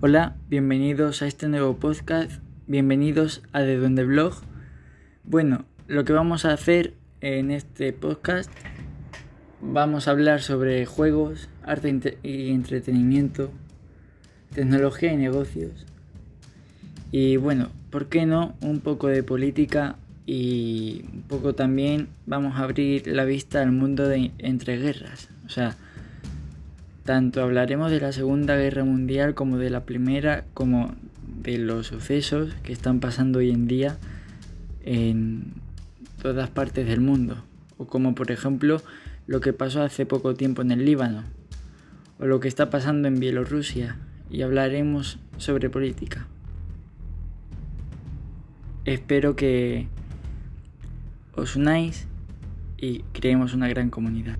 Hola, bienvenidos a este nuevo podcast, bienvenidos a De Donde Blog. Bueno, lo que vamos a hacer en este podcast, vamos a hablar sobre juegos, arte y entretenimiento, tecnología y negocios. Y bueno, ¿por qué no? Un poco de política y un poco también vamos a abrir la vista al mundo de entre guerras. O sea, tanto hablaremos de la Segunda Guerra Mundial como de la Primera, como de los sucesos que están pasando hoy en día en todas partes del mundo. O como por ejemplo lo que pasó hace poco tiempo en el Líbano. O lo que está pasando en Bielorrusia. Y hablaremos sobre política. Espero que os unáis y creemos una gran comunidad.